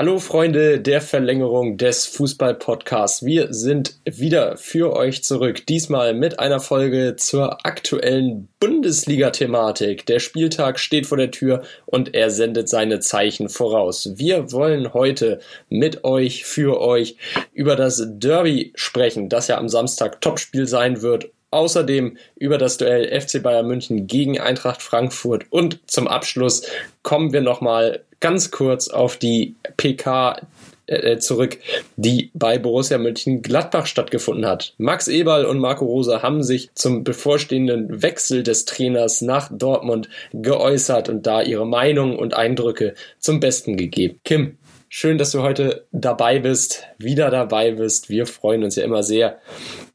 Hallo Freunde der Verlängerung des Fußball-Podcasts. Wir sind wieder für euch zurück. Diesmal mit einer Folge zur aktuellen Bundesliga-Thematik. Der Spieltag steht vor der Tür und er sendet seine Zeichen voraus. Wir wollen heute mit euch, für euch über das Derby sprechen, das ja am Samstag Topspiel sein wird Außerdem über das Duell FC Bayern München gegen Eintracht Frankfurt und zum Abschluss kommen wir nochmal ganz kurz auf die PK äh, zurück, die bei Borussia München Gladbach stattgefunden hat. Max Eberl und Marco Rosa haben sich zum bevorstehenden Wechsel des Trainers nach Dortmund geäußert und da ihre Meinung und Eindrücke zum Besten gegeben. Kim, schön, dass du heute dabei bist, wieder dabei bist. Wir freuen uns ja immer sehr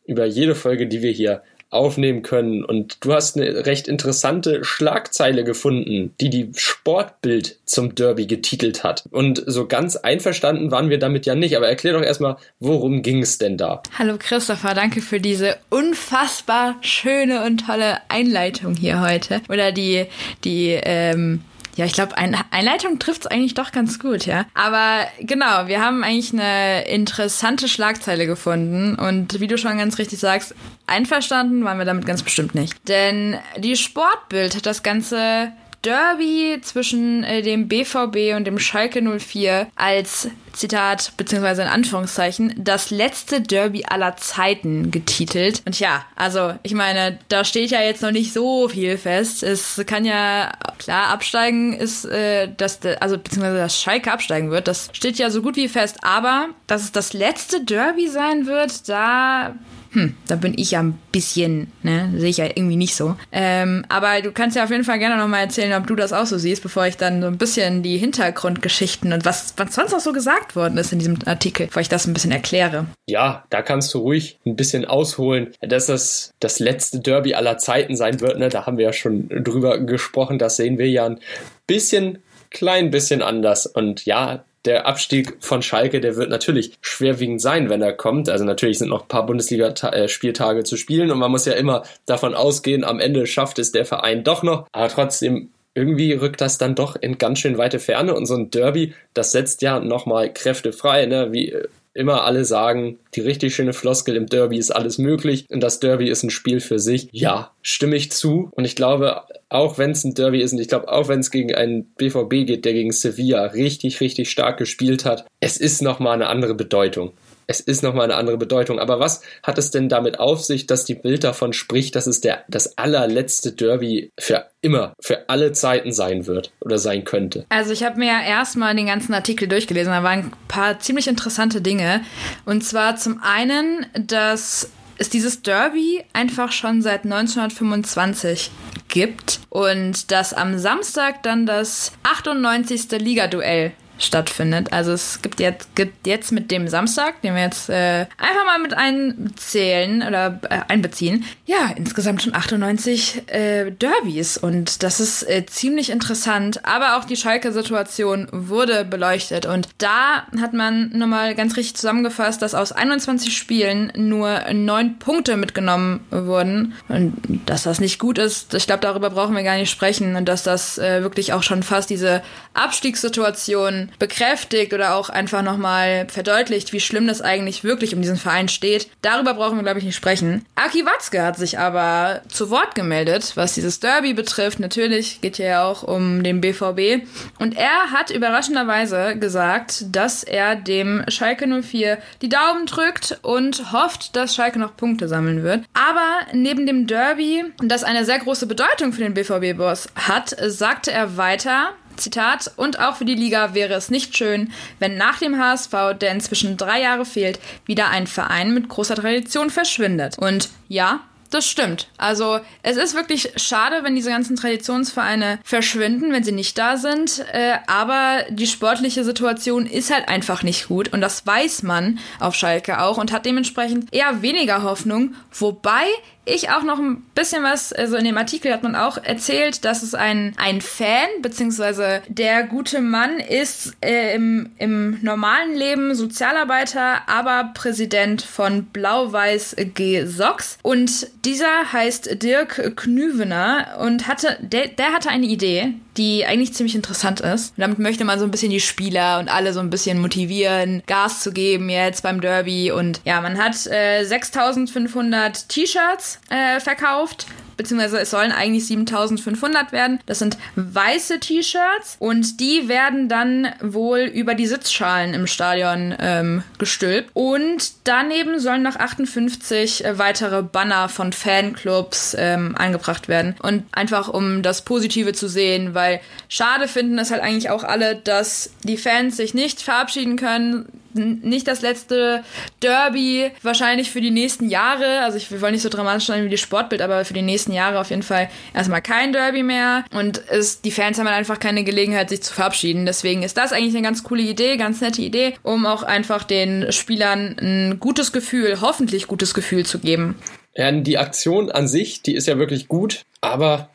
über jede Folge, die wir hier aufnehmen können. Und du hast eine recht interessante Schlagzeile gefunden, die die Sportbild zum Derby getitelt hat. Und so ganz einverstanden waren wir damit ja nicht. Aber erklär doch erstmal, worum ging es denn da? Hallo Christopher, danke für diese unfassbar schöne und tolle Einleitung hier heute. Oder die, die, ähm, ja, ich glaube, eine Einleitung trifft es eigentlich doch ganz gut, ja. Aber genau, wir haben eigentlich eine interessante Schlagzeile gefunden und wie du schon ganz richtig sagst, einverstanden waren wir damit ganz bestimmt nicht. Denn die Sportbild hat das Ganze Derby zwischen äh, dem BVB und dem Schalke 04 als Zitat beziehungsweise in Anführungszeichen das letzte Derby aller Zeiten getitelt. Und ja, also ich meine, da steht ja jetzt noch nicht so viel fest. Es kann ja klar absteigen ist, äh, dass also beziehungsweise dass Schalke absteigen wird. Das steht ja so gut wie fest. Aber dass es das letzte Derby sein wird, da hm, da bin ich ja ein bisschen, ne, sehe ich ja irgendwie nicht so. Ähm, aber du kannst ja auf jeden Fall gerne nochmal erzählen, ob du das auch so siehst, bevor ich dann so ein bisschen die Hintergrundgeschichten und was, was sonst auch so gesagt worden ist in diesem Artikel, bevor ich das ein bisschen erkläre. Ja, da kannst du ruhig ein bisschen ausholen, dass das das letzte Derby aller Zeiten sein wird, ne, da haben wir ja schon drüber gesprochen, das sehen wir ja ein bisschen klein bisschen anders. Und ja, der Abstieg von Schalke, der wird natürlich schwerwiegend sein, wenn er kommt. Also natürlich sind noch ein paar Bundesliga-Spieltage zu spielen und man muss ja immer davon ausgehen, am Ende schafft es der Verein doch noch. Aber trotzdem irgendwie rückt das dann doch in ganz schön weite Ferne und so ein Derby, das setzt ja nochmal Kräfte frei, ne? wie immer alle sagen, die richtig schöne Floskel im Derby ist alles möglich und das Derby ist ein Spiel für sich. Ja, stimme ich zu. Und ich glaube, auch wenn es ein Derby ist und ich glaube, auch wenn es gegen einen BVB geht, der gegen Sevilla richtig, richtig stark gespielt hat, es ist nochmal eine andere Bedeutung es ist nochmal eine andere Bedeutung. Aber was hat es denn damit auf sich, dass die Bild davon spricht, dass es der, das allerletzte Derby für immer, für alle Zeiten sein wird oder sein könnte? Also ich habe mir ja erstmal den ganzen Artikel durchgelesen. Da waren ein paar ziemlich interessante Dinge. Und zwar zum einen, dass es dieses Derby einfach schon seit 1925 gibt und dass am Samstag dann das 98. Ligaduell stattfindet. Also es gibt jetzt, gibt jetzt mit dem Samstag, den wir jetzt äh, einfach mal mit einzählen oder äh, einbeziehen, ja, insgesamt schon 98 äh, Derbys und das ist äh, ziemlich interessant. Aber auch die Schalke-Situation wurde beleuchtet und da hat man nochmal ganz richtig zusammengefasst, dass aus 21 Spielen nur neun Punkte mitgenommen wurden und dass das nicht gut ist. Ich glaube, darüber brauchen wir gar nicht sprechen und dass das äh, wirklich auch schon fast diese Abstiegssituation bekräftigt oder auch einfach nochmal verdeutlicht, wie schlimm das eigentlich wirklich um diesen Verein steht. Darüber brauchen wir, glaube ich, nicht sprechen. Aki Watzke hat sich aber zu Wort gemeldet, was dieses Derby betrifft. Natürlich geht hier ja auch um den BVB. Und er hat überraschenderweise gesagt, dass er dem Schalke 04 die Daumen drückt und hofft, dass Schalke noch Punkte sammeln wird. Aber neben dem Derby, das eine sehr große Bedeutung für den BVB-Boss hat, sagte er weiter, Zitat, und auch für die Liga wäre es nicht schön, wenn nach dem HSV, der inzwischen drei Jahre fehlt, wieder ein Verein mit großer Tradition verschwindet. Und ja, das stimmt. Also es ist wirklich schade, wenn diese ganzen Traditionsvereine verschwinden, wenn sie nicht da sind. Äh, aber die sportliche Situation ist halt einfach nicht gut und das weiß man auf Schalke auch und hat dementsprechend eher weniger Hoffnung. Wobei ich auch noch ein bisschen was, also in dem Artikel hat man auch erzählt, dass es ein, ein Fan, beziehungsweise der gute Mann ist äh, im, im normalen Leben Sozialarbeiter, aber Präsident von Blau-Weiß G. Sox. Und dieser heißt Dirk Knüvener und hatte, der, der hatte eine Idee, die eigentlich ziemlich interessant ist. Und damit möchte man so ein bisschen die Spieler und alle so ein bisschen motivieren, Gas zu geben jetzt beim Derby. Und ja, man hat äh, 6500 T-Shirts äh, verkauft beziehungsweise es sollen eigentlich 7500 werden. Das sind weiße T-Shirts und die werden dann wohl über die Sitzschalen im Stadion ähm, gestülpt. Und daneben sollen noch 58 äh, weitere Banner von Fanclubs ähm, angebracht werden. Und einfach um das Positive zu sehen, weil schade finden es halt eigentlich auch alle, dass die Fans sich nicht verabschieden können nicht das letzte Derby, wahrscheinlich für die nächsten Jahre. Also ich, wir wollen nicht so dramatisch sein wie die Sportbild, aber für die nächsten Jahre auf jeden Fall erstmal kein Derby mehr. Und es, die Fans haben halt einfach keine Gelegenheit, sich zu verabschieden. Deswegen ist das eigentlich eine ganz coole Idee, ganz nette Idee, um auch einfach den Spielern ein gutes Gefühl, hoffentlich gutes Gefühl zu geben. Ja, die Aktion an sich, die ist ja wirklich gut, aber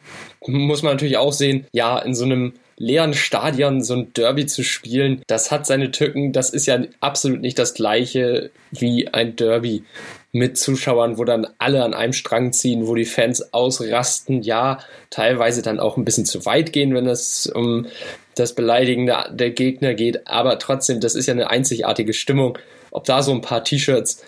muss man natürlich auch sehen, ja, in so einem leeren Stadion so ein Derby zu spielen, das hat seine Tücken. Das ist ja absolut nicht das gleiche wie ein Derby mit Zuschauern, wo dann alle an einem Strang ziehen, wo die Fans ausrasten, ja, teilweise dann auch ein bisschen zu weit gehen, wenn es um das Beleidigen der, Gegner geht, aber trotzdem, das ist ja eine einzigartige Stimmung. Ob da so ein paar T-Shirts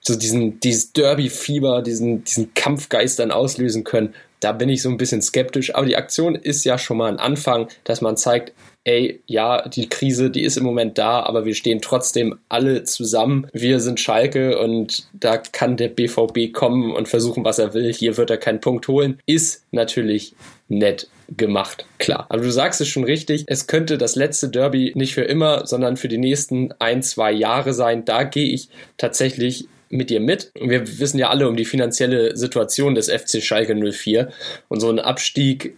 so diesen, dieses Derby-Fieber, diesen, diesen Kampfgeist dann auslösen können, da bin ich so ein bisschen skeptisch. Aber die Aktion ist ja schon mal ein Anfang, dass man zeigt, ey, ja, die Krise, die ist im Moment da, aber wir stehen trotzdem alle zusammen. Wir sind Schalke und da kann der BVB kommen und versuchen, was er will. Hier wird er keinen Punkt holen. Ist natürlich nett gemacht, klar. Aber du sagst es schon richtig, es könnte das letzte Derby nicht für immer, sondern für die nächsten ein, zwei Jahre sein. Da gehe ich tatsächlich mit dir mit. Wir wissen ja alle um die finanzielle Situation des FC Schalke 04 und so ein Abstieg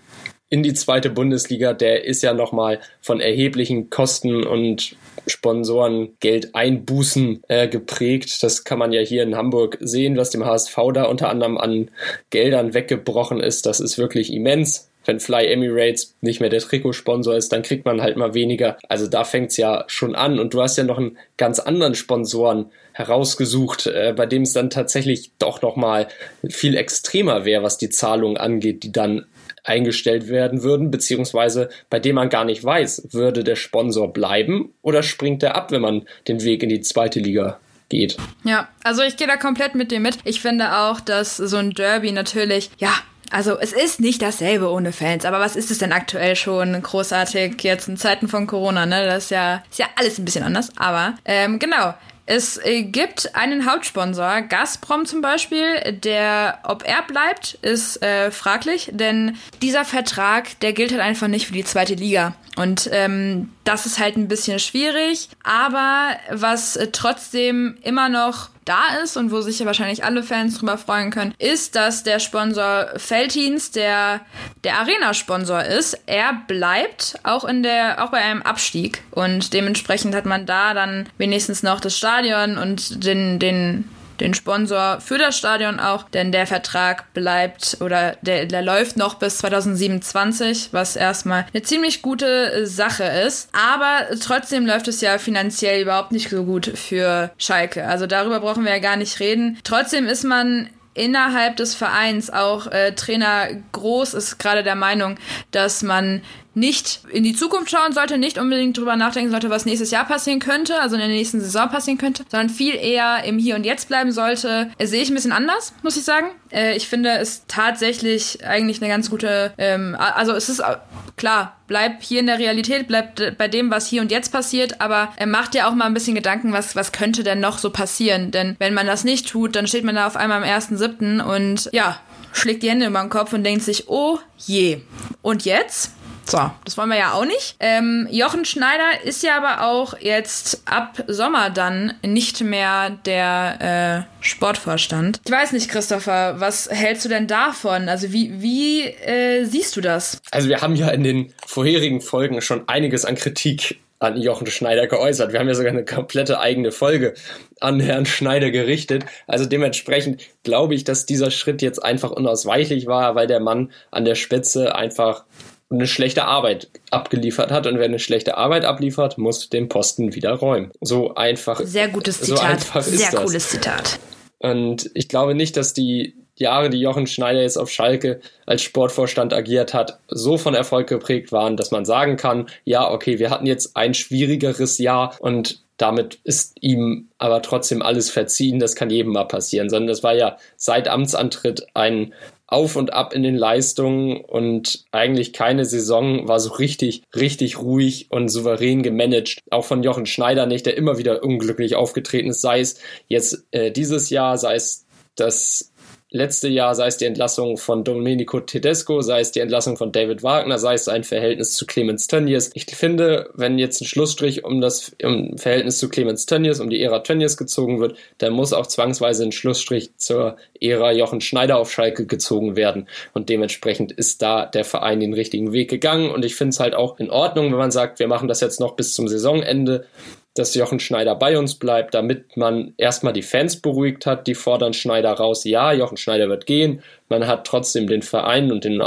in die zweite Bundesliga, der ist ja nochmal von erheblichen Kosten und Sponsorengeld Einbußen äh, geprägt. Das kann man ja hier in Hamburg sehen, was dem HSV da unter anderem an Geldern weggebrochen ist. Das ist wirklich immens wenn Fly Emirates nicht mehr der Trikotsponsor ist, dann kriegt man halt mal weniger. Also da fängt's ja schon an. Und du hast ja noch einen ganz anderen Sponsoren herausgesucht, äh, bei dem es dann tatsächlich doch nochmal viel extremer wäre, was die Zahlungen angeht, die dann eingestellt werden würden, beziehungsweise bei dem man gar nicht weiß, würde der Sponsor bleiben oder springt er ab, wenn man den Weg in die zweite Liga geht. Ja, also ich gehe da komplett mit dir mit. Ich finde auch, dass so ein Derby natürlich, ja, also es ist nicht dasselbe ohne Fans, aber was ist es denn aktuell schon großartig jetzt in Zeiten von Corona, ne? Das ist ja, ist ja alles ein bisschen anders. Aber ähm, genau, es äh, gibt einen Hauptsponsor, Gazprom zum Beispiel, der, ob er bleibt, ist äh, fraglich, denn dieser Vertrag, der gilt halt einfach nicht für die zweite Liga. Und ähm, das ist halt ein bisschen schwierig, aber was äh, trotzdem immer noch da ist und wo sich ja wahrscheinlich alle Fans drüber freuen können, ist, dass der Sponsor Feltins der, der Arena-Sponsor ist. Er bleibt auch in der, auch bei einem Abstieg und dementsprechend hat man da dann wenigstens noch das Stadion und den, den den Sponsor für das Stadion auch, denn der Vertrag bleibt oder der, der läuft noch bis 2027, was erstmal eine ziemlich gute Sache ist. Aber trotzdem läuft es ja finanziell überhaupt nicht so gut für Schalke. Also darüber brauchen wir ja gar nicht reden. Trotzdem ist man innerhalb des Vereins auch äh, Trainer Groß ist gerade der Meinung, dass man nicht in die Zukunft schauen sollte, nicht unbedingt drüber nachdenken sollte, was nächstes Jahr passieren könnte, also in der nächsten Saison passieren könnte, sondern viel eher im Hier und Jetzt bleiben sollte. Das sehe ich ein bisschen anders, muss ich sagen. Äh, ich finde es tatsächlich eigentlich eine ganz gute, ähm, also es ist äh, klar, bleib hier in der Realität, bleib bei dem, was hier und jetzt passiert, aber er macht ja auch mal ein bisschen Gedanken, was, was könnte denn noch so passieren? Denn wenn man das nicht tut, dann steht man da auf einmal am 1.7. und ja, schlägt die Hände über den Kopf und denkt sich, oh je. Und jetzt? So, das wollen wir ja auch nicht. Ähm, Jochen Schneider ist ja aber auch jetzt ab Sommer dann nicht mehr der äh, Sportvorstand. Ich weiß nicht, Christopher, was hältst du denn davon? Also wie, wie äh, siehst du das? Also wir haben ja in den vorherigen Folgen schon einiges an Kritik an Jochen Schneider geäußert. Wir haben ja sogar eine komplette eigene Folge an Herrn Schneider gerichtet. Also dementsprechend glaube ich, dass dieser Schritt jetzt einfach unausweichlich war, weil der Mann an der Spitze einfach eine schlechte Arbeit abgeliefert hat und wer eine schlechte Arbeit abliefert, muss den Posten wieder räumen. So einfach. Sehr gutes Zitat. So einfach Sehr cooles Zitat. Und ich glaube nicht, dass die Jahre, die Jochen Schneider jetzt auf Schalke als Sportvorstand agiert hat, so von Erfolg geprägt waren, dass man sagen kann, ja, okay, wir hatten jetzt ein schwierigeres Jahr und damit ist ihm aber trotzdem alles verziehen. Das kann jedem mal passieren, sondern das war ja seit Amtsantritt ein auf und ab in den Leistungen und eigentlich keine Saison war so richtig, richtig ruhig und souverän gemanagt. Auch von Jochen Schneider nicht, der immer wieder unglücklich aufgetreten ist, sei es jetzt äh, dieses Jahr, sei es das letzte Jahr, sei es die Entlassung von Domenico Tedesco, sei es die Entlassung von David Wagner, sei es ein Verhältnis zu Clemens Tönnies. Ich finde, wenn jetzt ein Schlussstrich um das um Verhältnis zu Clemens Tönnies, um die Ära Tönnies gezogen wird, dann muss auch zwangsweise ein Schlussstrich zur Ära Jochen Schneider auf Schalke gezogen werden. Und dementsprechend ist da der Verein den richtigen Weg gegangen. Und ich finde es halt auch in Ordnung, wenn man sagt, wir machen das jetzt noch bis zum Saisonende dass Jochen Schneider bei uns bleibt, damit man erstmal die Fans beruhigt hat, die fordern Schneider raus, ja, Jochen Schneider wird gehen, man hat trotzdem den Verein und den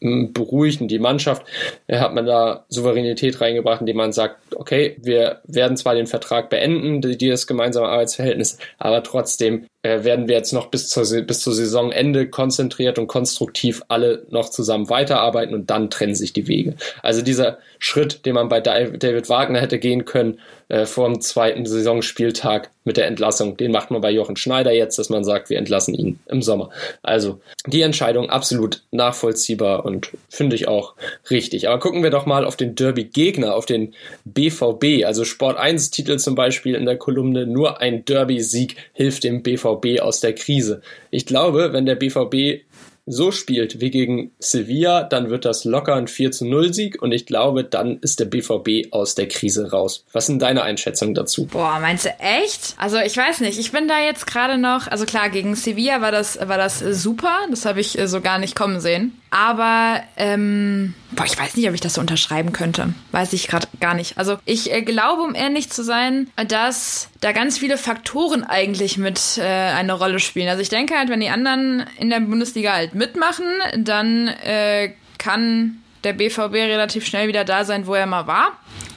beruhigt und die Mannschaft, hat man da Souveränität reingebracht, indem man sagt, okay, wir werden zwar den Vertrag beenden, dieses gemeinsame Arbeitsverhältnis, aber trotzdem äh, werden wir jetzt noch bis zur, bis zur Saisonende konzentriert und konstruktiv alle noch zusammen weiterarbeiten und dann trennen sich die Wege. Also dieser Schritt, den man bei David Wagner hätte gehen können, äh, vor dem zweiten Saisonspieltag mit der Entlassung, den macht man bei Jochen Schneider jetzt, dass man sagt, wir entlassen ihn im Sommer. Also die Entscheidung absolut nachvollziehbar und finde ich auch richtig. Aber gucken wir doch mal auf den Derby-Gegner, auf den BVB. Also Sport 1-Titel zum Beispiel in der Kolumne, nur ein Derby-Sieg hilft dem BVB aus der Krise. Ich glaube, wenn der BVB so spielt wie gegen Sevilla, dann wird das locker ein 4 zu 0 Sieg und ich glaube, dann ist der BVB aus der Krise raus. Was sind deine Einschätzungen dazu? Boah, meinst du echt? Also ich weiß nicht, ich bin da jetzt gerade noch, also klar, gegen Sevilla war das, war das super, das habe ich äh, so gar nicht kommen sehen. Aber ähm, boah, ich weiß nicht, ob ich das so unterschreiben könnte. Weiß ich gerade gar nicht. Also ich äh, glaube, um ehrlich zu sein, dass da ganz viele Faktoren eigentlich mit äh, eine Rolle spielen. Also ich denke halt, wenn die anderen in der Bundesliga halt mitmachen, dann äh, kann der BVB relativ schnell wieder da sein, wo er mal war.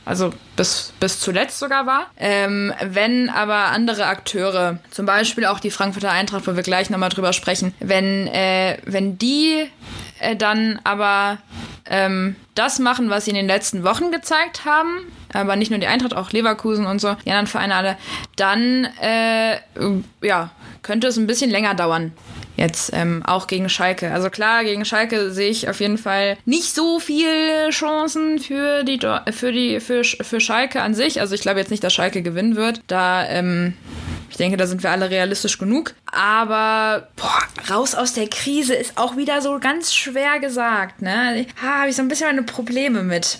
Also bis, bis zuletzt sogar war. Ähm, wenn aber andere Akteure, zum Beispiel auch die Frankfurter Eintracht, wo wir gleich nochmal drüber sprechen, wenn, äh, wenn die äh, dann aber ähm, das machen, was sie in den letzten Wochen gezeigt haben, aber nicht nur die Eintracht, auch Leverkusen und so, die anderen Vereine alle, dann äh, ja, könnte es ein bisschen länger dauern. Jetzt ähm, auch gegen Schalke. Also klar, gegen Schalke sehe ich auf jeden Fall nicht so viele Chancen für die für die für, für Schalke an sich. Also ich glaube jetzt nicht, dass Schalke gewinnen wird. Da ähm, ich denke, da sind wir alle realistisch genug. Aber boah, raus aus der Krise ist auch wieder so ganz schwer gesagt. Ne? Ha, habe ich so ein bisschen meine Probleme mit.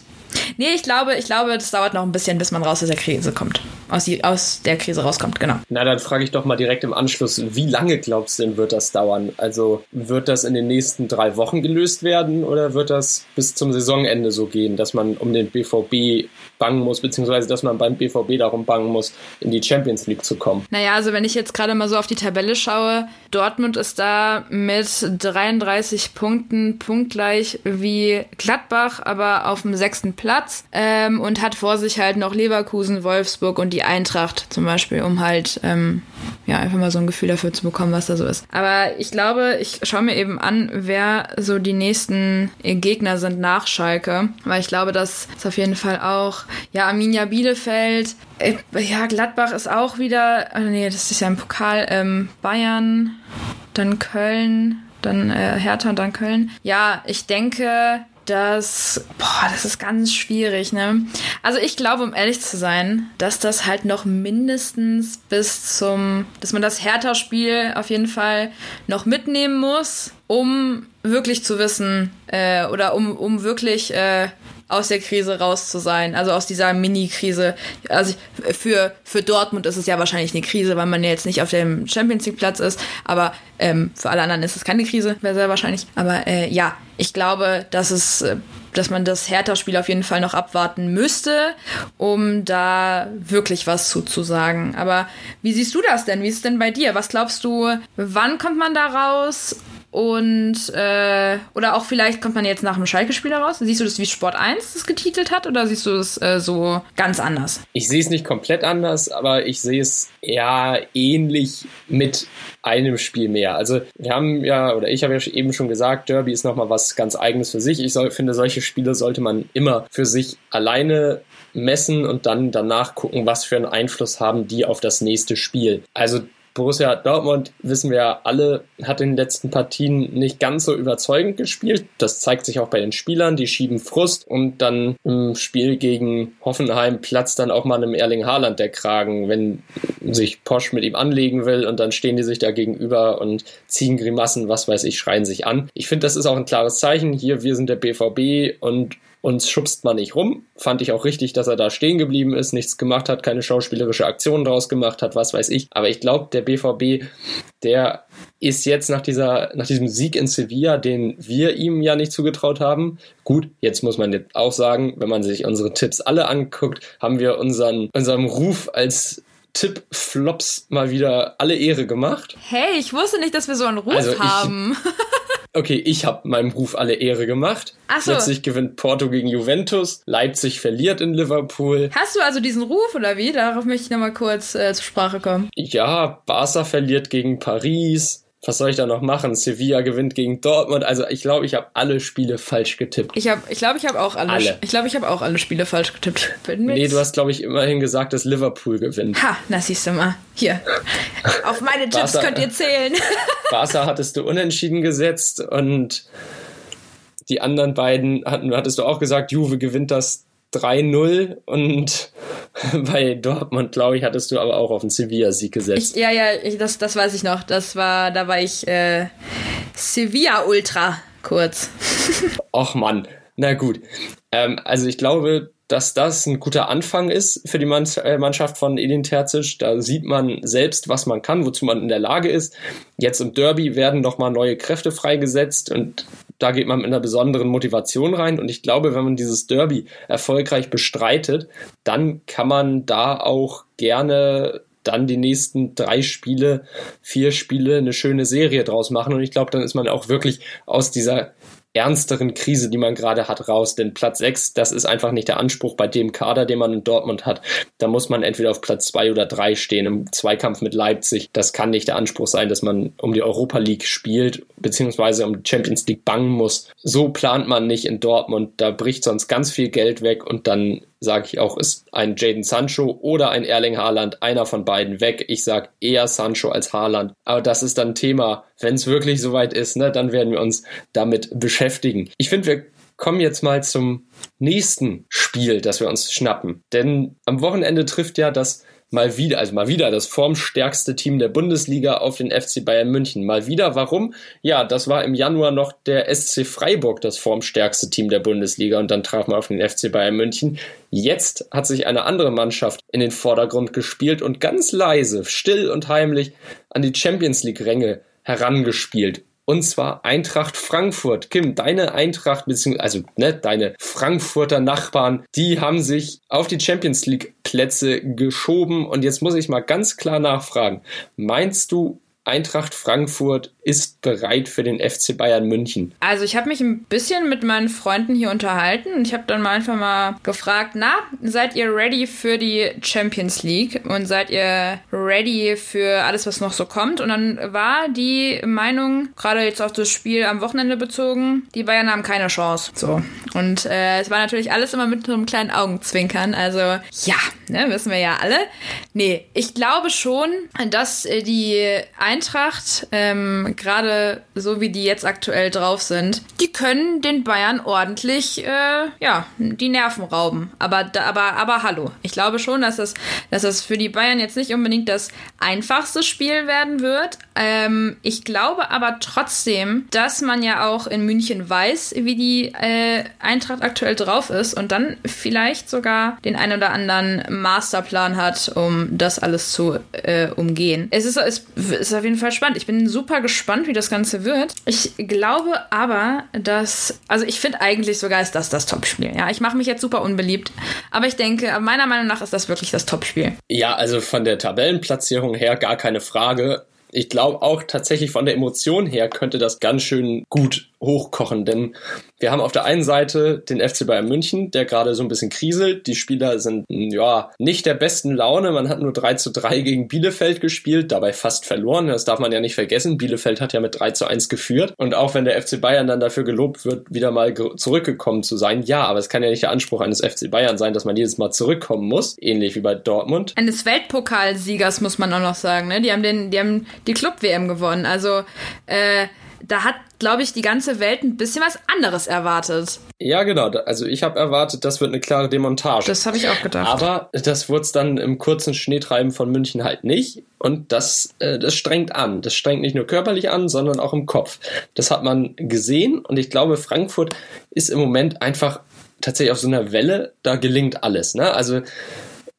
Nee, ich glaube, ich glaube, das dauert noch ein bisschen, bis man raus aus der Krise kommt. Aus, die, aus der Krise rauskommt, genau. Na, dann frage ich doch mal direkt im Anschluss, wie lange glaubst du denn, wird das dauern? Also wird das in den nächsten drei Wochen gelöst werden oder wird das bis zum Saisonende so gehen, dass man um den BVB bangen muss, beziehungsweise dass man beim BVB darum bangen muss, in die Champions League zu kommen? Naja, also wenn ich jetzt gerade mal so auf die Tabelle schaue, Dortmund ist da mit 33 Punkten punktgleich wie Gladbach, aber auf dem sechsten Platz ähm, und hat vor sich halt noch Leverkusen, Wolfsburg und die Eintracht zum Beispiel, um halt ähm, ja einfach mal so ein Gefühl dafür zu bekommen, was da so ist. Aber ich glaube, ich schaue mir eben an, wer so die nächsten Gegner sind nach Schalke, weil ich glaube, das ist auf jeden Fall auch ja Arminia Bielefeld. Äh, ja, Gladbach ist auch wieder, oh nee, das ist ja im Pokal, ähm, Bayern, dann Köln, dann äh, Hertha und dann Köln. Ja, ich denke, dass, boah, das ist ganz schwierig, ne? Also ich glaube, um ehrlich zu sein, dass das halt noch mindestens bis zum, dass man das Hertha-Spiel auf jeden Fall noch mitnehmen muss, um wirklich zu wissen, äh, oder um, um wirklich äh, aus der Krise raus zu sein, also aus dieser Mini-Krise. Also für, für Dortmund ist es ja wahrscheinlich eine Krise, weil man ja jetzt nicht auf dem Champions League-Platz ist, aber ähm, für alle anderen ist es keine Krise, wäre sehr wahrscheinlich. Aber äh, ja, ich glaube, dass es äh, dass man das Hertha-Spiel auf jeden Fall noch abwarten müsste, um da wirklich was zuzusagen. Aber wie siehst du das denn? Wie ist es denn bei dir? Was glaubst du, wann kommt man da raus? Und, äh, oder auch vielleicht kommt man jetzt nach dem Schalke-Spiel raus. Siehst du das wie Sport 1 das getitelt hat oder siehst du es äh, so ganz anders? Ich sehe es nicht komplett anders, aber ich sehe es eher ähnlich mit einem Spiel mehr. Also wir haben ja, oder ich habe ja eben schon gesagt, Derby ist nochmal was ganz eigenes für sich. Ich soll, finde, solche Spiele sollte man immer für sich alleine messen und dann danach gucken, was für einen Einfluss haben die auf das nächste Spiel. Also Borussia Dortmund, wissen wir ja alle, hat in den letzten Partien nicht ganz so überzeugend gespielt. Das zeigt sich auch bei den Spielern, die schieben Frust und dann im Spiel gegen Hoffenheim platzt dann auch mal einem Erling Haaland der Kragen, wenn sich Posch mit ihm anlegen will und dann stehen die sich da gegenüber und ziehen Grimassen, was weiß ich, schreien sich an. Ich finde, das ist auch ein klares Zeichen. Hier, wir sind der BVB und uns schubst man nicht rum. Fand ich auch richtig, dass er da stehen geblieben ist, nichts gemacht hat, keine schauspielerische Aktion draus gemacht hat, was weiß ich. Aber ich glaube, der BVB, der ist jetzt nach dieser, nach diesem Sieg in Sevilla, den wir ihm ja nicht zugetraut haben. Gut, jetzt muss man jetzt auch sagen, wenn man sich unsere Tipps alle anguckt, haben wir unseren, unserem Ruf als Tipp-Flops mal wieder alle Ehre gemacht. Hey, ich wusste nicht, dass wir so einen Ruf also haben. Okay, ich habe meinem Ruf alle Ehre gemacht. Ach so. Plötzlich gewinnt Porto gegen Juventus, Leipzig verliert in Liverpool. Hast du also diesen Ruf oder wie? Darauf möchte ich nochmal kurz äh, zur Sprache kommen. Ja, Barca verliert gegen Paris was soll ich da noch machen? Sevilla gewinnt gegen Dortmund. Also ich glaube, ich habe alle Spiele falsch getippt. Ich glaube, ich, glaub, ich habe auch alle. alle. Ich glaube, ich habe auch alle Spiele falsch getippt. nee, du hast, glaube ich, immerhin gesagt, dass Liverpool gewinnt. Ha, na siehst du mal. Hier. Auf meine Tipps Barca, könnt ihr zählen. Barca hattest du unentschieden gesetzt und die anderen beiden hatten, hattest du auch gesagt, Juve gewinnt das 3-0 und bei Dortmund, glaube ich, hattest du aber auch auf den Sevilla-Sieg gesetzt. Ich, ja, ja, ich, das, das weiß ich noch. Das war, da war ich äh, Sevilla-Ultra kurz. Och Mann, na gut. Ähm, also ich glaube, dass das ein guter Anfang ist für die äh, Mannschaft von Edin Terzic. Da sieht man selbst, was man kann, wozu man in der Lage ist. Jetzt im Derby werden nochmal neue Kräfte freigesetzt und da geht man mit einer besonderen Motivation rein. Und ich glaube, wenn man dieses Derby erfolgreich bestreitet, dann kann man da auch gerne dann die nächsten drei Spiele, vier Spiele eine schöne Serie draus machen. Und ich glaube, dann ist man auch wirklich aus dieser ernsteren Krise, die man gerade hat, raus. Denn Platz 6, das ist einfach nicht der Anspruch bei dem Kader, den man in Dortmund hat. Da muss man entweder auf Platz 2 oder 3 stehen im Zweikampf mit Leipzig. Das kann nicht der Anspruch sein, dass man um die Europa League spielt, beziehungsweise um die Champions League bangen muss. So plant man nicht in Dortmund. Da bricht sonst ganz viel Geld weg und dann sage ich auch, ist ein Jaden Sancho oder ein Erling Haaland, einer von beiden weg. Ich sage eher Sancho als Haaland. Aber das ist dann Thema, wenn es wirklich soweit ist, ne, dann werden wir uns damit beschäftigen. Ich finde, wir kommen jetzt mal zum nächsten Spiel, das wir uns schnappen. Denn am Wochenende trifft ja das mal wieder, also mal wieder das formstärkste Team der Bundesliga auf den FC Bayern München. Mal wieder, warum? Ja, das war im Januar noch der SC Freiburg, das formstärkste Team der Bundesliga und dann traf man auf den FC Bayern München. Jetzt hat sich eine andere Mannschaft in den Vordergrund gespielt und ganz leise, still und heimlich an die Champions League Ränge herangespielt und zwar Eintracht Frankfurt. Kim, deine Eintracht, beziehungsweise, also ne, deine Frankfurter Nachbarn, die haben sich auf die Champions League Plätze geschoben. Und jetzt muss ich mal ganz klar nachfragen. Meinst du, Eintracht Frankfurt ist bereit für den FC Bayern München? Also ich habe mich ein bisschen mit meinen Freunden hier unterhalten und ich habe dann mal einfach mal gefragt, na, seid ihr ready für die Champions League und seid ihr ready für alles, was noch so kommt? Und dann war die Meinung, gerade jetzt auf das Spiel am Wochenende bezogen, die Bayern haben keine Chance. So. Und äh, es war natürlich alles immer mit so einem kleinen Augenzwinkern. Also ja, ne, wissen wir ja alle. Nee, ich glaube schon, dass äh, die Eintracht, ähm, gerade so wie die jetzt aktuell drauf sind, die können den Bayern ordentlich, äh, ja, die Nerven rauben. Aber, aber, aber hallo. Ich glaube schon, dass es, dass es für die Bayern jetzt nicht unbedingt das einfachste Spiel werden wird. Ähm, ich glaube aber trotzdem, dass man ja auch in München weiß, wie die äh, Eintracht aktuell drauf ist und dann vielleicht sogar den ein oder anderen Masterplan hat, um das alles zu äh, umgehen. Es ist, es ist auf jeden jeden Fall spannend. Ich bin super gespannt, wie das Ganze wird. Ich glaube aber, dass, also ich finde eigentlich sogar ist das das Topspiel. Ja, ich mache mich jetzt super unbeliebt, aber ich denke, meiner Meinung nach ist das wirklich das Topspiel. Ja, also von der Tabellenplatzierung her gar keine Frage ich glaube auch tatsächlich von der Emotion her könnte das ganz schön gut hochkochen, denn wir haben auf der einen Seite den FC Bayern München, der gerade so ein bisschen kriselt. Die Spieler sind, ja, nicht der besten Laune. Man hat nur 3 zu 3 gegen Bielefeld gespielt, dabei fast verloren. Das darf man ja nicht vergessen. Bielefeld hat ja mit 3 zu 1 geführt. Und auch wenn der FC Bayern dann dafür gelobt wird, wieder mal zurückgekommen zu sein, ja, aber es kann ja nicht der Anspruch eines FC Bayern sein, dass man jedes Mal zurückkommen muss. Ähnlich wie bei Dortmund. Eines Weltpokalsiegers muss man auch noch sagen, ne? Die haben den, die haben die Club-WM gewonnen. Also, äh, da hat, glaube ich, die ganze Welt ein bisschen was anderes erwartet. Ja, genau. Also ich habe erwartet, das wird eine klare Demontage. Das habe ich auch gedacht. Aber das wurde es dann im kurzen Schneetreiben von München halt nicht. Und das, äh, das strengt an. Das strengt nicht nur körperlich an, sondern auch im Kopf. Das hat man gesehen. Und ich glaube, Frankfurt ist im Moment einfach tatsächlich auf so einer Welle. Da gelingt alles. Ne? Also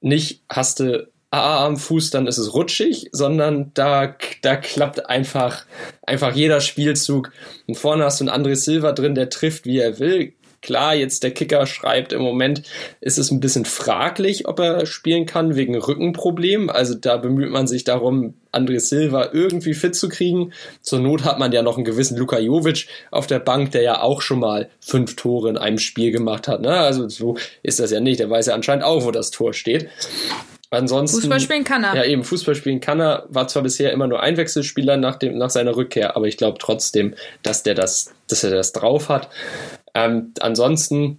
nicht hast du AA am Fuß, dann ist es rutschig, sondern da, da klappt einfach, einfach jeder Spielzug. Und vorne hast du einen André Silva drin, der trifft, wie er will. Klar, jetzt der Kicker schreibt, im Moment ist es ein bisschen fraglich, ob er spielen kann, wegen Rückenproblemen. Also da bemüht man sich darum, André Silva irgendwie fit zu kriegen. Zur Not hat man ja noch einen gewissen Luka Jovic auf der Bank, der ja auch schon mal fünf Tore in einem Spiel gemacht hat. Ne? Also so ist das ja nicht. Der weiß ja anscheinend auch, wo das Tor steht. Ansonsten. Fußball spielen kann er. Ja, eben, Fußball spielen kann er. War zwar bisher immer nur Einwechselspieler nach, dem, nach seiner Rückkehr, aber ich glaube trotzdem, dass der das, dass er das drauf hat. Ähm, ansonsten,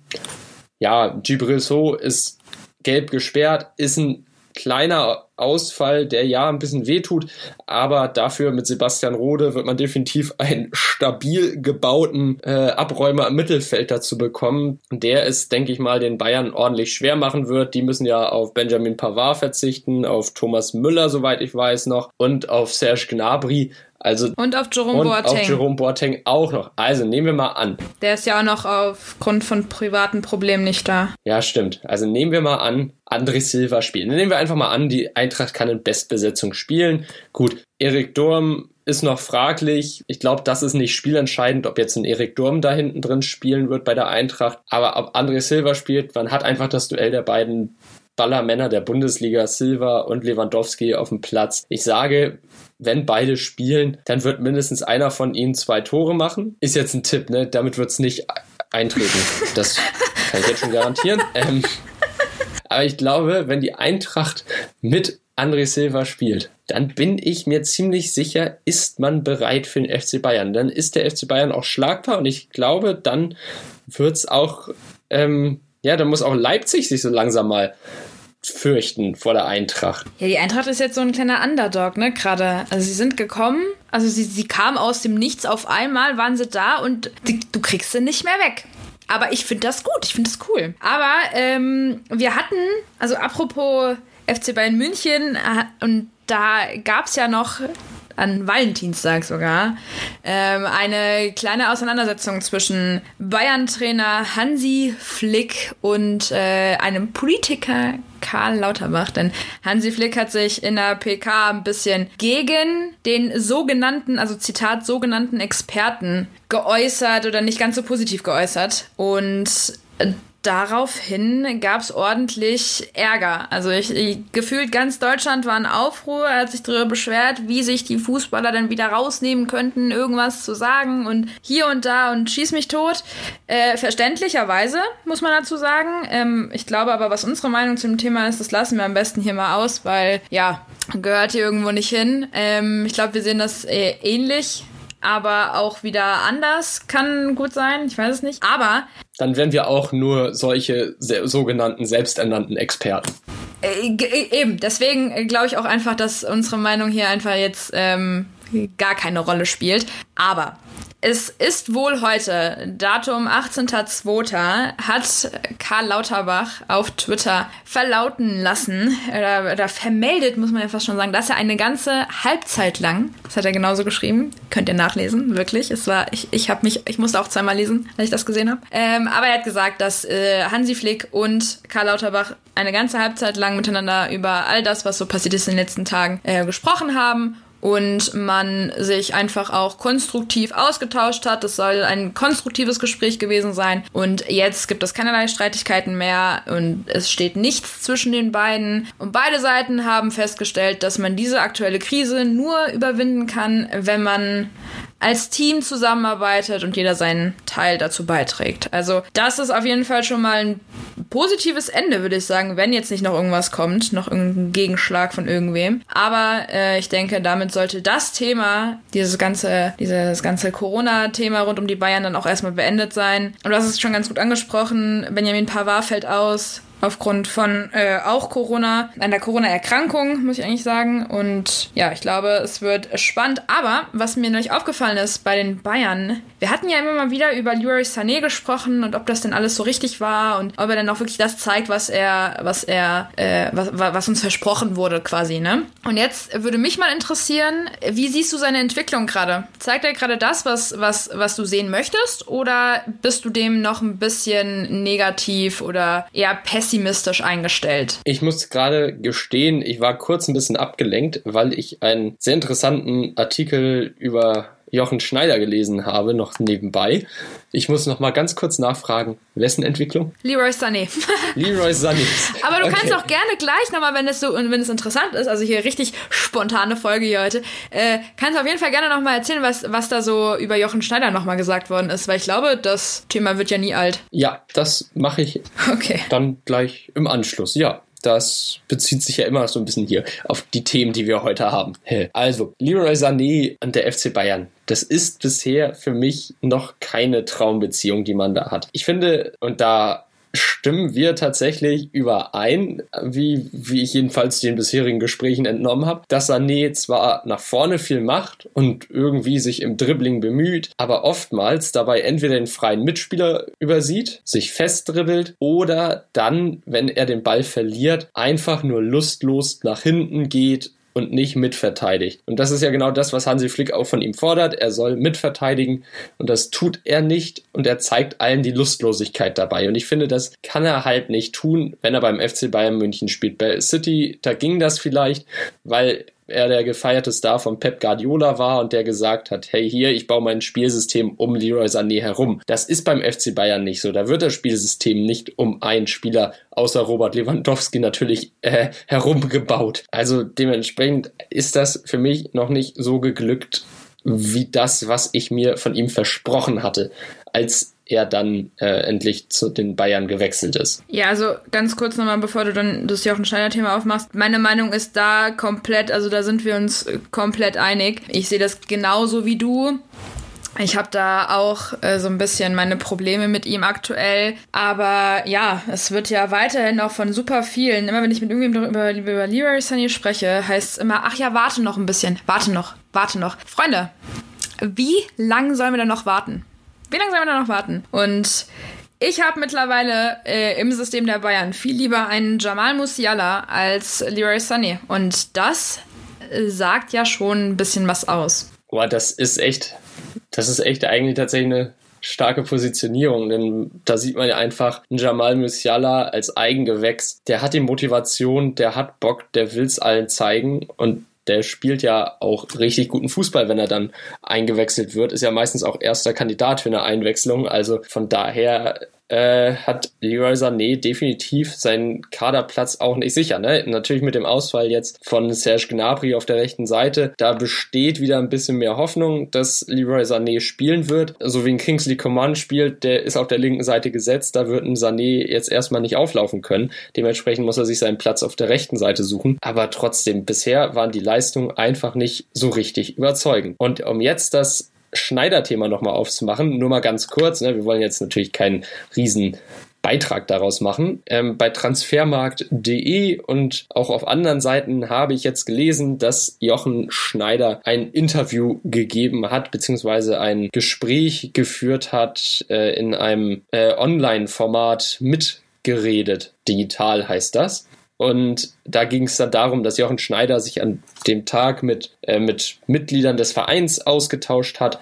ja, Gibril So ist gelb gesperrt, ist ein kleiner Ausfall, der ja ein bisschen wehtut, aber dafür mit Sebastian Rode wird man definitiv einen stabil gebauten äh, Abräumer im Mittelfeld dazu bekommen. Der ist, denke ich mal, den Bayern ordentlich schwer machen wird. Die müssen ja auf Benjamin Pavard verzichten, auf Thomas Müller, soweit ich weiß noch, und auf Serge Gnabry. Also, und auf Jerome und Boateng. Auf Jerome Boateng auch noch. Also nehmen wir mal an. Der ist ja auch noch aufgrund von privaten Problemen nicht da. Ja, stimmt. Also nehmen wir mal an, André Silva spielen. Nehmen wir einfach mal an, die Eintracht kann in Bestbesetzung spielen. Gut, Erik Durm ist noch fraglich. Ich glaube, das ist nicht spielentscheidend, ob jetzt ein Erik Durm da hinten drin spielen wird bei der Eintracht. Aber ob André Silva spielt, man hat einfach das Duell der beiden Ballermänner der Bundesliga, Silva und Lewandowski auf dem Platz. Ich sage, wenn beide spielen, dann wird mindestens einer von ihnen zwei Tore machen. Ist jetzt ein Tipp, ne? Damit wird es nicht eintreten. Das kann ich jetzt schon garantieren. Ähm, aber ich glaube, wenn die Eintracht mit André Silva spielt, dann bin ich mir ziemlich sicher, ist man bereit für den FC Bayern. Dann ist der FC Bayern auch schlagbar und ich glaube, dann wird es auch, ähm, ja, dann muss auch Leipzig sich so langsam mal fürchten vor der Eintracht. Ja, die Eintracht ist jetzt so ein kleiner Underdog, ne, gerade. Also sie sind gekommen, also sie, sie kamen aus dem Nichts auf einmal, waren sie da und die, du kriegst sie nicht mehr weg. Aber ich finde das gut, ich finde das cool. Aber ähm, wir hatten, also apropos FC Bayern München, äh, und da gab es ja noch an Valentinstag sogar, ähm, eine kleine Auseinandersetzung zwischen Bayern-Trainer Hansi Flick und äh, einem Politiker Karl Lauterbach. Denn Hansi Flick hat sich in der PK ein bisschen gegen den sogenannten, also Zitat, sogenannten Experten geäußert oder nicht ganz so positiv geäußert. Und äh, daraufhin gab es ordentlich Ärger. Also ich, ich, gefühlt ganz Deutschland war in Aufruhr, hat sich darüber beschwert, wie sich die Fußballer dann wieder rausnehmen könnten, irgendwas zu sagen und hier und da und schieß mich tot. Äh, verständlicherweise, muss man dazu sagen. Ähm, ich glaube aber, was unsere Meinung zum Thema ist, das lassen wir am besten hier mal aus, weil ja, gehört hier irgendwo nicht hin. Ähm, ich glaube, wir sehen das äh, ähnlich aber auch wieder anders kann gut sein. Ich weiß es nicht. Aber. Dann wären wir auch nur solche sogenannten selbsternannten Experten. Äh, äh, eben, deswegen äh, glaube ich auch einfach, dass unsere Meinung hier einfach jetzt ähm, gar keine Rolle spielt. Aber es ist wohl heute, Datum 18.02., hat Karl Lauterbach auf Twitter verlauten lassen, oder, oder vermeldet, muss man ja fast schon sagen, dass er eine ganze Halbzeit lang, das hat er genauso geschrieben, könnt ihr nachlesen, wirklich. Es war, ich, ich habe mich, ich musste auch zweimal lesen, als ich das gesehen habe. Ähm, aber er hat gesagt, dass äh, Hansi Flick und Karl Lauterbach eine ganze Halbzeit lang miteinander über all das, was so passiert ist in den letzten Tagen, äh, gesprochen haben und man sich einfach auch konstruktiv ausgetauscht hat. Es soll ein konstruktives Gespräch gewesen sein. Und jetzt gibt es keinerlei Streitigkeiten mehr. Und es steht nichts zwischen den beiden. Und beide Seiten haben festgestellt, dass man diese aktuelle Krise nur überwinden kann, wenn man als Team zusammenarbeitet und jeder seinen Teil dazu beiträgt. Also das ist auf jeden Fall schon mal ein positives Ende, würde ich sagen, wenn jetzt nicht noch irgendwas kommt, noch irgendein Gegenschlag von irgendwem. Aber äh, ich denke, damit sollte das Thema, dieses ganze, dieses ganze Corona-Thema rund um die Bayern dann auch erstmal beendet sein. Und du hast es schon ganz gut angesprochen, Benjamin Pavard fällt aus aufgrund von äh, auch Corona, einer Corona-Erkrankung, muss ich eigentlich sagen. Und ja, ich glaube, es wird spannend. Aber was mir nämlich aufgefallen ist bei den Bayern, wir hatten ja immer mal wieder über Leroy Sané gesprochen und ob das denn alles so richtig war und ob er dann auch wirklich das zeigt, was er, was er, äh, was, was uns versprochen wurde quasi, ne? Und jetzt würde mich mal interessieren, wie siehst du seine Entwicklung gerade? Zeigt er gerade das, was, was, was du sehen möchtest? Oder bist du dem noch ein bisschen negativ oder eher pessimistisch pessimistisch eingestellt. Ich muss gerade gestehen, ich war kurz ein bisschen abgelenkt, weil ich einen sehr interessanten Artikel über Jochen Schneider gelesen habe, noch nebenbei. Ich muss noch mal ganz kurz nachfragen, wessen Entwicklung? Leroy Sané. Leroy Sané. Aber du okay. kannst auch gerne gleich noch mal, wenn es so, wenn es interessant ist, also hier richtig spontane Folge hier heute, äh, kannst du auf jeden Fall gerne noch mal erzählen, was, was da so über Jochen Schneider noch mal gesagt worden ist, weil ich glaube, das Thema wird ja nie alt. Ja, das mache ich okay. dann gleich im Anschluss. Ja, das bezieht sich ja immer so ein bisschen hier auf die Themen, die wir heute haben. Also, Leroy Sané und der FC Bayern. Das ist bisher für mich noch keine Traumbeziehung, die man da hat. Ich finde, und da stimmen wir tatsächlich überein, wie, wie ich jedenfalls den bisherigen Gesprächen entnommen habe, dass Sané zwar nach vorne viel macht und irgendwie sich im Dribbling bemüht, aber oftmals dabei entweder den freien Mitspieler übersieht, sich festdribbelt oder dann, wenn er den Ball verliert, einfach nur lustlos nach hinten geht und nicht mitverteidigt. Und das ist ja genau das, was Hansi Flick auch von ihm fordert. Er soll mitverteidigen und das tut er nicht und er zeigt allen die Lustlosigkeit dabei. Und ich finde, das kann er halt nicht tun, wenn er beim FC Bayern München spielt. Bei City, da ging das vielleicht, weil er der gefeierte Star von Pep Guardiola war und der gesagt hat, hey hier, ich baue mein Spielsystem um Leroy Sané herum. Das ist beim FC Bayern nicht so. Da wird das Spielsystem nicht um einen Spieler außer Robert Lewandowski natürlich äh, herumgebaut. Also dementsprechend ist das für mich noch nicht so geglückt wie das, was ich mir von ihm versprochen hatte, als er dann äh, endlich zu den Bayern gewechselt ist. Ja, also ganz kurz nochmal, bevor du dann das Jochen Schneider-Thema aufmachst. Meine Meinung ist da komplett, also da sind wir uns komplett einig. Ich sehe das genauso wie du. Ich habe da auch äh, so ein bisschen meine Probleme mit ihm aktuell. Aber ja, es wird ja weiterhin auch von super vielen, immer wenn ich mit irgendjemandem über, über Leroy Sunny spreche, heißt es immer, ach ja, warte noch ein bisschen, warte noch, warte noch. Freunde, wie lang sollen wir denn noch warten? Wie lange sollen wir da noch warten? Und ich habe mittlerweile äh, im System der Bayern viel lieber einen Jamal Musiala als Leroy Sané. Und das äh, sagt ja schon ein bisschen was aus. Boah, das ist echt, das ist echt eigentlich tatsächlich eine starke Positionierung, denn da sieht man ja einfach einen Jamal Musiala als Eigengewächs. Der hat die Motivation, der hat Bock, der will es allen zeigen und der spielt ja auch richtig guten Fußball, wenn er dann eingewechselt wird. Ist ja meistens auch erster Kandidat für eine Einwechslung. Also von daher äh, hat Leroy Sané definitiv seinen Kaderplatz auch nicht sicher. Ne? Natürlich mit dem Ausfall jetzt von Serge Gnabry auf der rechten Seite, da besteht wieder ein bisschen mehr Hoffnung, dass Leroy Sané spielen wird. So wie ein Kingsley Coman spielt, der ist auf der linken Seite gesetzt, da wird ein Sané jetzt erstmal nicht auflaufen können. Dementsprechend muss er sich seinen Platz auf der rechten Seite suchen. Aber trotzdem, bisher waren die Leistungen einfach nicht so richtig überzeugend. Und um jetzt das Schneider-Thema nochmal aufzumachen, nur mal ganz kurz, ne, wir wollen jetzt natürlich keinen riesen Beitrag daraus machen. Ähm, bei transfermarkt.de und auch auf anderen Seiten habe ich jetzt gelesen, dass Jochen Schneider ein Interview gegeben hat, beziehungsweise ein Gespräch geführt hat äh, in einem äh, Online-Format mitgeredet. Digital heißt das. Und da ging es dann darum, dass Jochen Schneider sich an dem Tag mit, äh, mit Mitgliedern des Vereins ausgetauscht hat.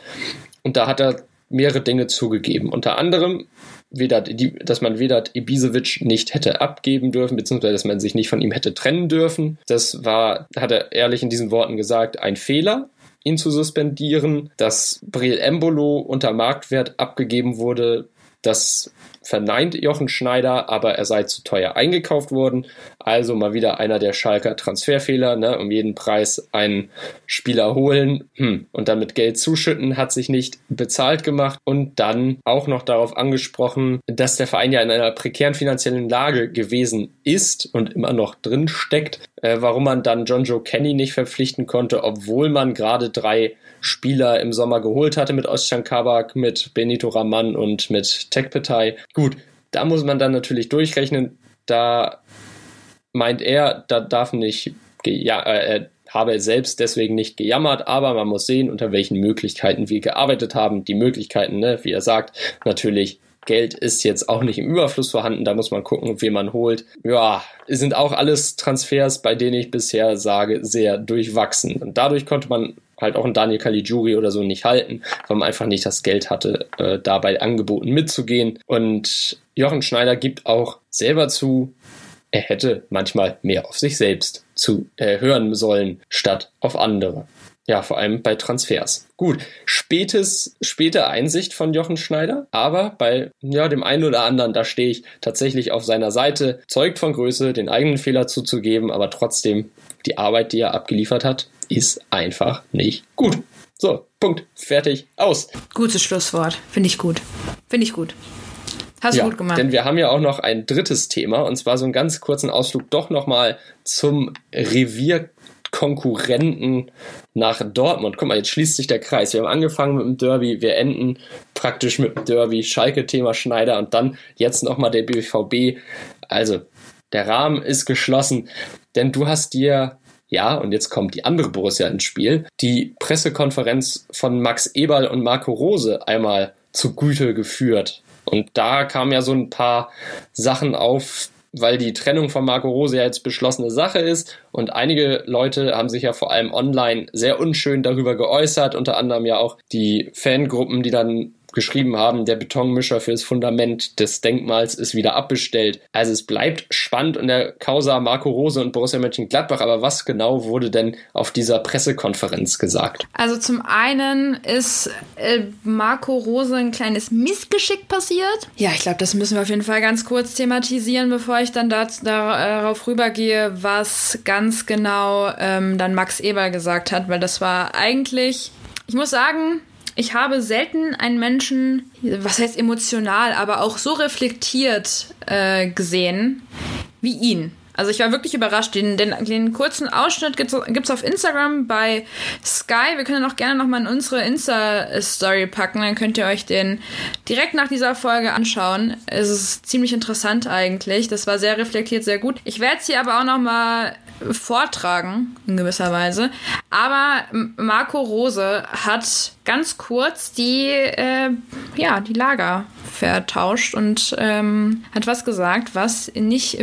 Und da hat er mehrere Dinge zugegeben. Unter anderem Vedat, dass man Vedat Ibisevic nicht hätte abgeben dürfen, beziehungsweise dass man sich nicht von ihm hätte trennen dürfen. Das war, hat er ehrlich in diesen Worten gesagt, ein Fehler ihn zu suspendieren, dass Breel Embolo unter Marktwert abgegeben wurde, das verneint Jochen Schneider, aber er sei zu teuer eingekauft worden. Also mal wieder einer der Schalker Transferfehler, ne? um jeden Preis einen Spieler holen hm. und dann mit Geld zuschütten, hat sich nicht bezahlt gemacht und dann auch noch darauf angesprochen, dass der Verein ja in einer prekären finanziellen Lage gewesen ist und immer noch drin steckt, äh, warum man dann John Joe Kenny nicht verpflichten konnte, obwohl man gerade drei Spieler im Sommer geholt hatte mit Ostjan Kabak, mit Benito Raman und mit Tekpetai. Gut, da muss man dann natürlich durchrechnen. Da meint er, da darf nicht, ja, äh, er habe selbst deswegen nicht gejammert, aber man muss sehen, unter welchen Möglichkeiten wir gearbeitet haben. Die Möglichkeiten, ne, wie er sagt, natürlich Geld ist jetzt auch nicht im Überfluss vorhanden, da muss man gucken, wen man holt. Ja, sind auch alles Transfers, bei denen ich bisher sage, sehr durchwachsen. Und dadurch konnte man halt auch einen Daniel Caligiuri oder so nicht halten, weil man einfach nicht das Geld hatte, äh, dabei Angeboten mitzugehen. Und Jochen Schneider gibt auch selber zu, er hätte manchmal mehr auf sich selbst zu äh, hören sollen, statt auf andere. Ja, vor allem bei Transfers. Gut, spätes, späte Einsicht von Jochen Schneider, aber bei ja, dem einen oder anderen, da stehe ich tatsächlich auf seiner Seite, zeugt von Größe, den eigenen Fehler zuzugeben, aber trotzdem die Arbeit, die er abgeliefert hat, ist einfach nicht gut. So, Punkt, fertig, aus. Gutes Schlusswort, finde ich gut. Finde ich gut. Hast du ja, gut gemacht. Denn wir haben ja auch noch ein drittes Thema und zwar so einen ganz kurzen Ausflug doch nochmal zum Revierkonkurrenten nach Dortmund. Guck mal, jetzt schließt sich der Kreis. Wir haben angefangen mit dem Derby, wir enden praktisch mit dem Derby, Schalke-Thema Schneider und dann jetzt nochmal der BVB. Also, der Rahmen ist geschlossen, denn du hast dir ja, und jetzt kommt die andere Borussia ins Spiel, die Pressekonferenz von Max Eberl und Marco Rose einmal zu Güte geführt. Und da kamen ja so ein paar Sachen auf, weil die Trennung von Marco Rose ja jetzt beschlossene Sache ist. Und einige Leute haben sich ja vor allem online sehr unschön darüber geäußert, unter anderem ja auch die Fangruppen, die dann geschrieben haben, der Betonmischer für das Fundament des Denkmals ist wieder abbestellt. Also es bleibt spannend in der Causa Marco Rose und Borussia Mönchengladbach, aber was genau wurde denn auf dieser Pressekonferenz gesagt? Also zum einen ist äh, Marco Rose ein kleines Missgeschick passiert. Ja, ich glaube, das müssen wir auf jeden Fall ganz kurz thematisieren, bevor ich dann dazu, darauf rübergehe, was ganz genau ähm, dann Max Eber gesagt hat, weil das war eigentlich, ich muss sagen, ich habe selten einen Menschen, was heißt emotional, aber auch so reflektiert äh, gesehen wie ihn. Also ich war wirklich überrascht. Den, den, den kurzen Ausschnitt gibt es auf Instagram bei Sky. Wir können auch gerne nochmal in unsere Insta-Story packen. Dann könnt ihr euch den direkt nach dieser Folge anschauen. Es ist ziemlich interessant eigentlich. Das war sehr reflektiert, sehr gut. Ich werde es hier aber auch nochmal vortragen, in gewisser Weise. Aber Marco Rose hat ganz kurz die, äh, ja, die Lager vertauscht und ähm, hat was gesagt, was nicht,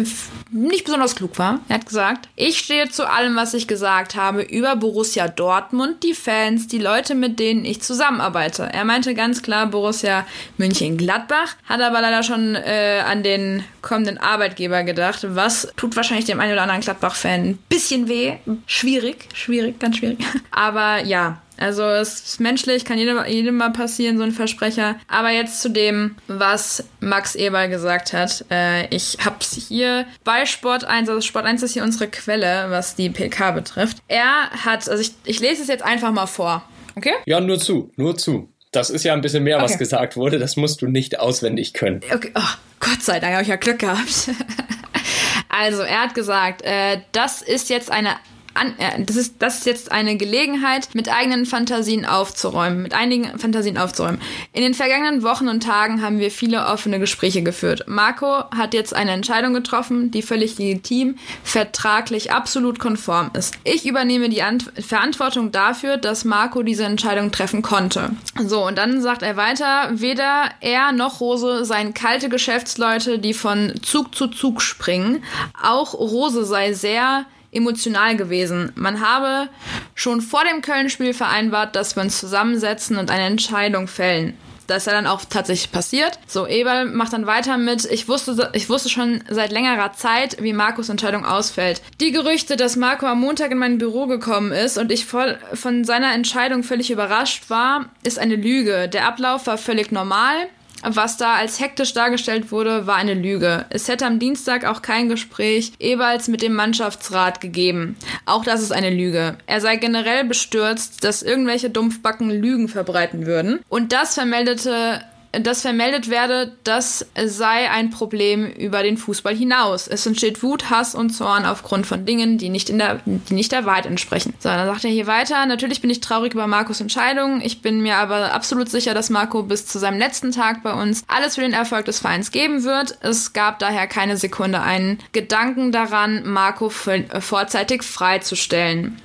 nicht besonders klug war. Er hat gesagt, ich stehe zu allem, was ich gesagt habe, über Borussia Dortmund, die Fans, die Leute, mit denen ich zusammenarbeite. Er meinte ganz klar Borussia München-Gladbach, hat aber leider schon äh, an den kommenden Arbeitgeber gedacht, was tut wahrscheinlich dem einen oder anderen Gladbach-Fan ein bisschen weh. Schwierig, schwierig, ganz schwierig. Aber ja, also es ist menschlich, kann jedem, jedem mal passieren, so ein Versprecher. Aber jetzt zu dem, was Max Eber gesagt hat. Äh, ich hab's hier bei Sport 1, also Sport 1 ist hier unsere Quelle, was die PK betrifft. Er hat, also ich, ich lese es jetzt einfach mal vor. Okay? Ja, nur zu, nur zu. Das ist ja ein bisschen mehr, okay. was gesagt wurde. Das musst du nicht auswendig können. Okay, oh, Gott sei Dank habe ich ja Glück gehabt. also, er hat gesagt, äh, das ist jetzt eine an, äh, das ist, das ist jetzt eine Gelegenheit, mit eigenen Fantasien aufzuräumen, mit einigen Fantasien aufzuräumen. In den vergangenen Wochen und Tagen haben wir viele offene Gespräche geführt. Marco hat jetzt eine Entscheidung getroffen, die völlig legitim, vertraglich absolut konform ist. Ich übernehme die Ant Verantwortung dafür, dass Marco diese Entscheidung treffen konnte. So, und dann sagt er weiter, weder er noch Rose seien kalte Geschäftsleute, die von Zug zu Zug springen. Auch Rose sei sehr emotional gewesen. Man habe schon vor dem Köln-Spiel vereinbart, dass wir uns zusammensetzen und eine Entscheidung fällen. Das ist ja dann auch tatsächlich passiert. So, Eberl macht dann weiter mit, ich wusste, ich wusste schon seit längerer Zeit, wie Markus Entscheidung ausfällt. Die Gerüchte, dass Marco am Montag in mein Büro gekommen ist und ich voll von seiner Entscheidung völlig überrascht war, ist eine Lüge. Der Ablauf war völlig normal. Was da als hektisch dargestellt wurde, war eine Lüge. Es hätte am Dienstag auch kein Gespräch ebenfalls mit dem Mannschaftsrat gegeben. Auch das ist eine Lüge. Er sei generell bestürzt, dass irgendwelche Dumpfbacken Lügen verbreiten würden. Und das vermeldete dass vermeldet werde, das sei ein Problem über den Fußball hinaus. Es entsteht Wut, Hass und Zorn aufgrund von Dingen, die nicht, in der, die nicht der Wahrheit entsprechen. So, dann sagt er hier weiter, natürlich bin ich traurig über Markus Entscheidung. Ich bin mir aber absolut sicher, dass Marco bis zu seinem letzten Tag bei uns alles für den Erfolg des Vereins geben wird. Es gab daher keine Sekunde einen Gedanken daran, Marco vorzeitig freizustellen.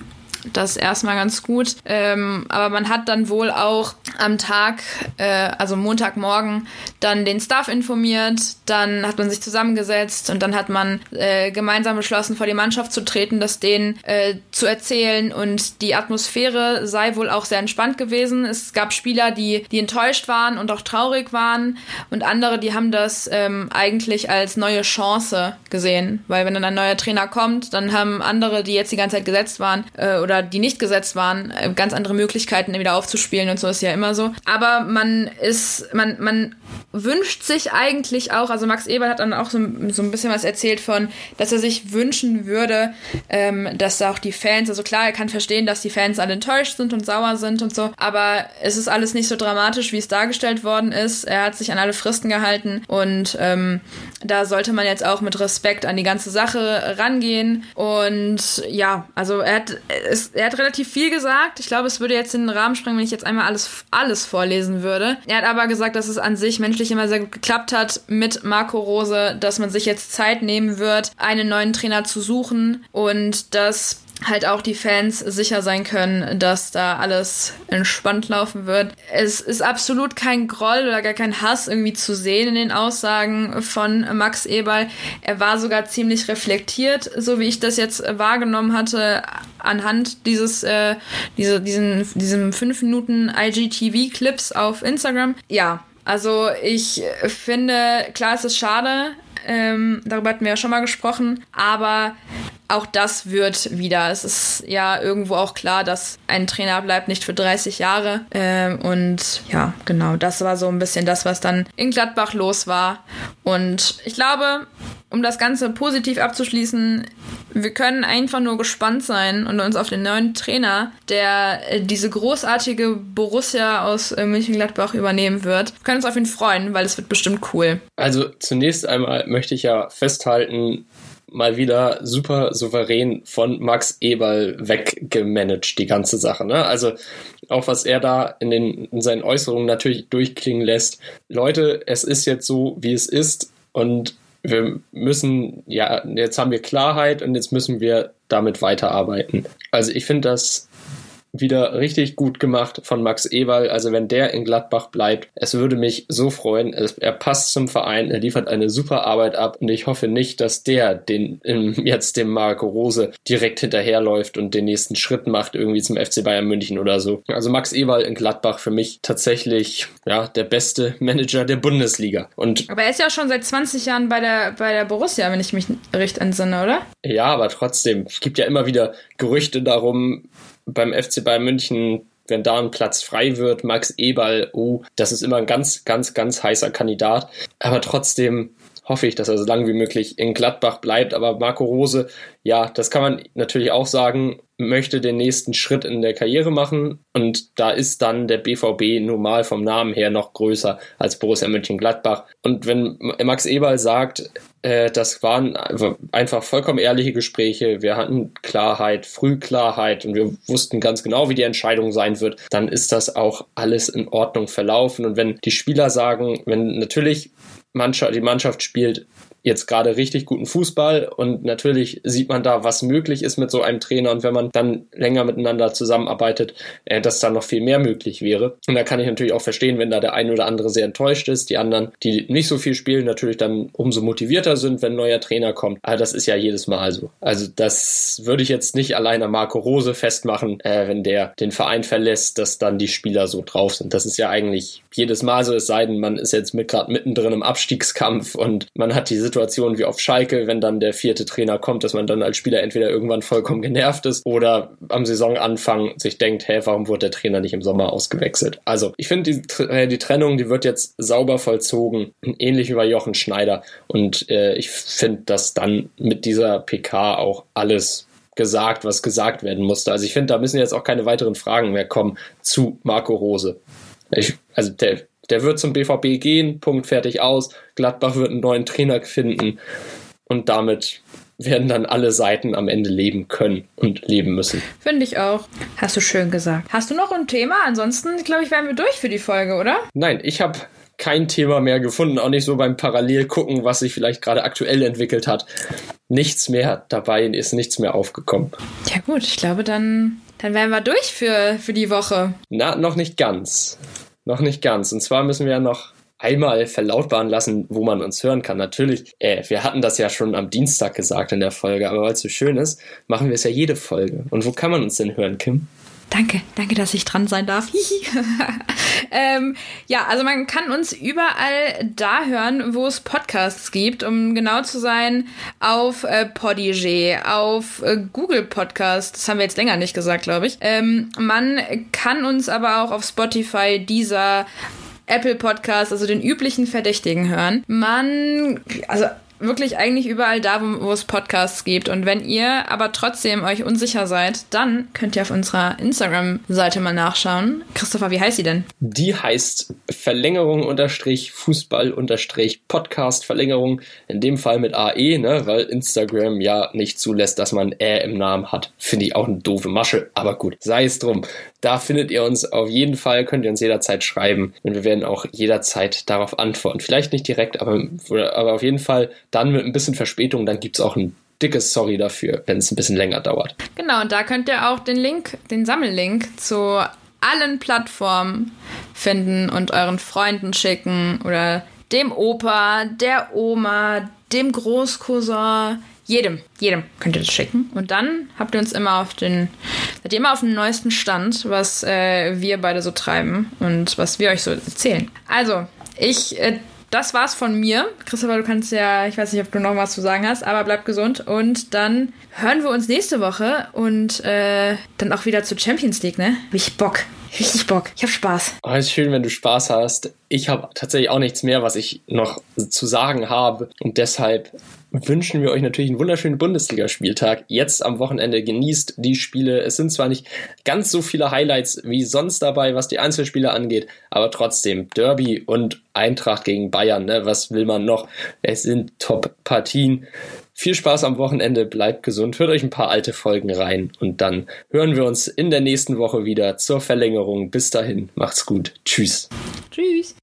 Das erstmal ganz gut. Ähm, aber man hat dann wohl auch am Tag, äh, also Montagmorgen, dann den Staff informiert, dann hat man sich zusammengesetzt und dann hat man äh, gemeinsam beschlossen, vor die Mannschaft zu treten, das denen äh, zu erzählen und die Atmosphäre sei wohl auch sehr entspannt gewesen. Es gab Spieler, die, die enttäuscht waren und auch traurig waren und andere, die haben das ähm, eigentlich als neue Chance gesehen, weil wenn dann ein neuer Trainer kommt, dann haben andere, die jetzt die ganze Zeit gesetzt waren äh, oder oder die nicht gesetzt waren, äh, ganz andere Möglichkeiten wieder aufzuspielen und so ist ja immer so. Aber man ist, man, man wünscht sich eigentlich auch, also Max Eber hat dann auch so, so ein bisschen was erzählt von, dass er sich wünschen würde, ähm, dass auch die Fans, also klar, er kann verstehen, dass die Fans alle enttäuscht sind und sauer sind und so, aber es ist alles nicht so dramatisch, wie es dargestellt worden ist. Er hat sich an alle Fristen gehalten und ähm, da sollte man jetzt auch mit Respekt an die ganze Sache rangehen und ja, also er hat, es, er hat relativ viel gesagt. Ich glaube, es würde jetzt in den Rahmen sprengen, wenn ich jetzt einmal alles, alles vorlesen würde. Er hat aber gesagt, dass es an sich menschlich immer sehr gut geklappt hat mit Marco Rose, dass man sich jetzt Zeit nehmen wird, einen neuen Trainer zu suchen und dass halt auch die Fans sicher sein können, dass da alles entspannt laufen wird. Es ist absolut kein Groll oder gar kein Hass irgendwie zu sehen in den Aussagen von Max Eberl. Er war sogar ziemlich reflektiert, so wie ich das jetzt wahrgenommen hatte, anhand dieses, äh, diese, diesen, diesem 5 Minuten IGTV-Clips auf Instagram. Ja, also ich finde, klar, es ist schade, ähm, darüber hatten wir ja schon mal gesprochen, aber auch das wird wieder. Es ist ja irgendwo auch klar, dass ein Trainer bleibt nicht für 30 Jahre. Ähm, und ja, genau, das war so ein bisschen das, was dann in Gladbach los war. Und ich glaube, um das Ganze positiv abzuschließen, wir können einfach nur gespannt sein und uns auf den neuen Trainer, der äh, diese großartige Borussia aus äh, München-Gladbach übernehmen wird, wir können uns auf ihn freuen, weil es wird bestimmt cool. Also zunächst einmal möchte ich ja festhalten, mal wieder super souverän von Max Eberl weggemanagt, die ganze Sache. Ne? Also auch was er da in, den, in seinen Äußerungen natürlich durchklingen lässt. Leute, es ist jetzt so, wie es ist und wir müssen, ja, jetzt haben wir Klarheit und jetzt müssen wir damit weiterarbeiten. Also ich finde das wieder richtig gut gemacht von Max Ewald. Also wenn der in Gladbach bleibt, es würde mich so freuen. er passt zum Verein, er liefert eine super Arbeit ab und ich hoffe nicht, dass der den jetzt dem Marco Rose direkt hinterherläuft und den nächsten Schritt macht irgendwie zum FC Bayern München oder so. Also Max Ewald in Gladbach für mich tatsächlich ja der beste Manager der Bundesliga. Und aber er ist ja schon seit 20 Jahren bei der bei der Borussia, wenn ich mich recht entsinne, oder? Ja, aber trotzdem, es gibt ja immer wieder Gerüchte darum, beim FC Bayern München, wenn da ein Platz frei wird, Max Eberl, oh, das ist immer ein ganz, ganz, ganz heißer Kandidat. Aber trotzdem hoffe ich, dass er so lange wie möglich in Gladbach bleibt. Aber Marco Rose, ja, das kann man natürlich auch sagen, möchte den nächsten Schritt in der Karriere machen. Und da ist dann der BVB normal vom Namen her noch größer als Borussia Mönchengladbach. Und wenn Max Eberl sagt, äh, das waren einfach vollkommen ehrliche Gespräche. Wir hatten Klarheit, Frühklarheit und wir wussten ganz genau, wie die Entscheidung sein wird. Dann ist das auch alles in Ordnung verlaufen. Und wenn die Spieler sagen, wenn natürlich Mannschaft, die Mannschaft spielt jetzt gerade richtig guten Fußball und natürlich sieht man da, was möglich ist mit so einem Trainer und wenn man dann länger miteinander zusammenarbeitet, äh, dass da noch viel mehr möglich wäre. Und da kann ich natürlich auch verstehen, wenn da der eine oder andere sehr enttäuscht ist, die anderen, die nicht so viel spielen, natürlich dann umso motivierter sind, wenn ein neuer Trainer kommt. Aber das ist ja jedes Mal so. Also das würde ich jetzt nicht allein an Marco Rose festmachen, äh, wenn der den Verein verlässt, dass dann die Spieler so drauf sind. Das ist ja eigentlich jedes Mal so, es sei denn, man ist jetzt mit gerade mittendrin im Abstiegskampf und man hat die Situation wie auf Schalke, wenn dann der vierte Trainer kommt, dass man dann als Spieler entweder irgendwann vollkommen genervt ist oder am Saisonanfang sich denkt, hey, warum wurde der Trainer nicht im Sommer ausgewechselt? Also ich finde die, äh, die Trennung, die wird jetzt sauber vollzogen, ähnlich wie bei Jochen Schneider und äh, ich finde, dass dann mit dieser PK auch alles gesagt, was gesagt werden musste. Also ich finde, da müssen jetzt auch keine weiteren Fragen mehr kommen zu Marco Rose. Ich, also der, der wird zum BVB gehen, Punkt fertig aus. Gladbach wird einen neuen Trainer finden und damit werden dann alle Seiten am Ende leben können und leben müssen. Finde ich auch. Hast du schön gesagt. Hast du noch ein Thema? Ansonsten, glaube ich, wären wir durch für die Folge, oder? Nein, ich habe kein Thema mehr gefunden, auch nicht so beim Parallel gucken, was sich vielleicht gerade aktuell entwickelt hat. Nichts mehr dabei ist nichts mehr aufgekommen. Ja gut, ich glaube, dann, dann wären wir durch für, für die Woche. Na, noch nicht ganz. Noch nicht ganz. Und zwar müssen wir ja noch einmal verlautbaren lassen, wo man uns hören kann. Natürlich, äh, wir hatten das ja schon am Dienstag gesagt in der Folge, aber weil es so schön ist, machen wir es ja jede Folge. Und wo kann man uns denn hören, Kim? Danke, danke, dass ich dran sein darf. ähm, ja, also man kann uns überall da hören, wo es Podcasts gibt, um genau zu sein, auf äh, Podigee, auf äh, Google Podcasts, das haben wir jetzt länger nicht gesagt, glaube ich. Ähm, man kann uns aber auch auf Spotify, dieser Apple Podcast, also den üblichen Verdächtigen hören. Man, also wirklich eigentlich überall da, wo, wo, es Podcasts gibt. Und wenn ihr aber trotzdem euch unsicher seid, dann könnt ihr auf unserer Instagram-Seite mal nachschauen. Christopher, wie heißt sie denn? Die heißt Verlängerung unterstrich Fußball unterstrich Podcast Verlängerung. In dem Fall mit AE, ne, weil Instagram ja nicht zulässt, dass man Ä im Namen hat. Finde ich auch eine doofe Masche, aber gut, sei es drum. Da findet ihr uns auf jeden Fall, könnt ihr uns jederzeit schreiben und wir werden auch jederzeit darauf antworten. Vielleicht nicht direkt, aber, aber auf jeden Fall dann mit ein bisschen Verspätung, dann gibt es auch ein dickes Sorry dafür, wenn es ein bisschen länger dauert. Genau, und da könnt ihr auch den Link, den Sammellink zu allen Plattformen finden und euren Freunden schicken oder dem Opa, der Oma, dem Großcousin, jedem, jedem könnt ihr das schicken. Und dann habt ihr uns immer auf den, seid ihr immer auf dem neuesten Stand, was äh, wir beide so treiben und was wir euch so erzählen. Also, ich, äh, das war's von mir. Christopher, du kannst ja, ich weiß nicht, ob du noch was zu sagen hast, aber bleib gesund. Und dann hören wir uns nächste Woche und äh, dann auch wieder zur Champions League, ne? Hab ich Bock. Richtig Bock. Ich hab Spaß. Oh, ist schön, wenn du Spaß hast. Ich habe tatsächlich auch nichts mehr, was ich noch zu sagen habe. Und deshalb wünschen wir euch natürlich einen wunderschönen Bundesligaspieltag. Jetzt am Wochenende genießt die Spiele. Es sind zwar nicht ganz so viele Highlights wie sonst dabei, was die Einzelspiele angeht, aber trotzdem Derby und Eintracht gegen Bayern. Ne? Was will man noch? Es sind Top-Partien. Viel Spaß am Wochenende, bleibt gesund, hört euch ein paar alte Folgen rein und dann hören wir uns in der nächsten Woche wieder zur Verlängerung. Bis dahin, macht's gut. Tschüss. Tschüss.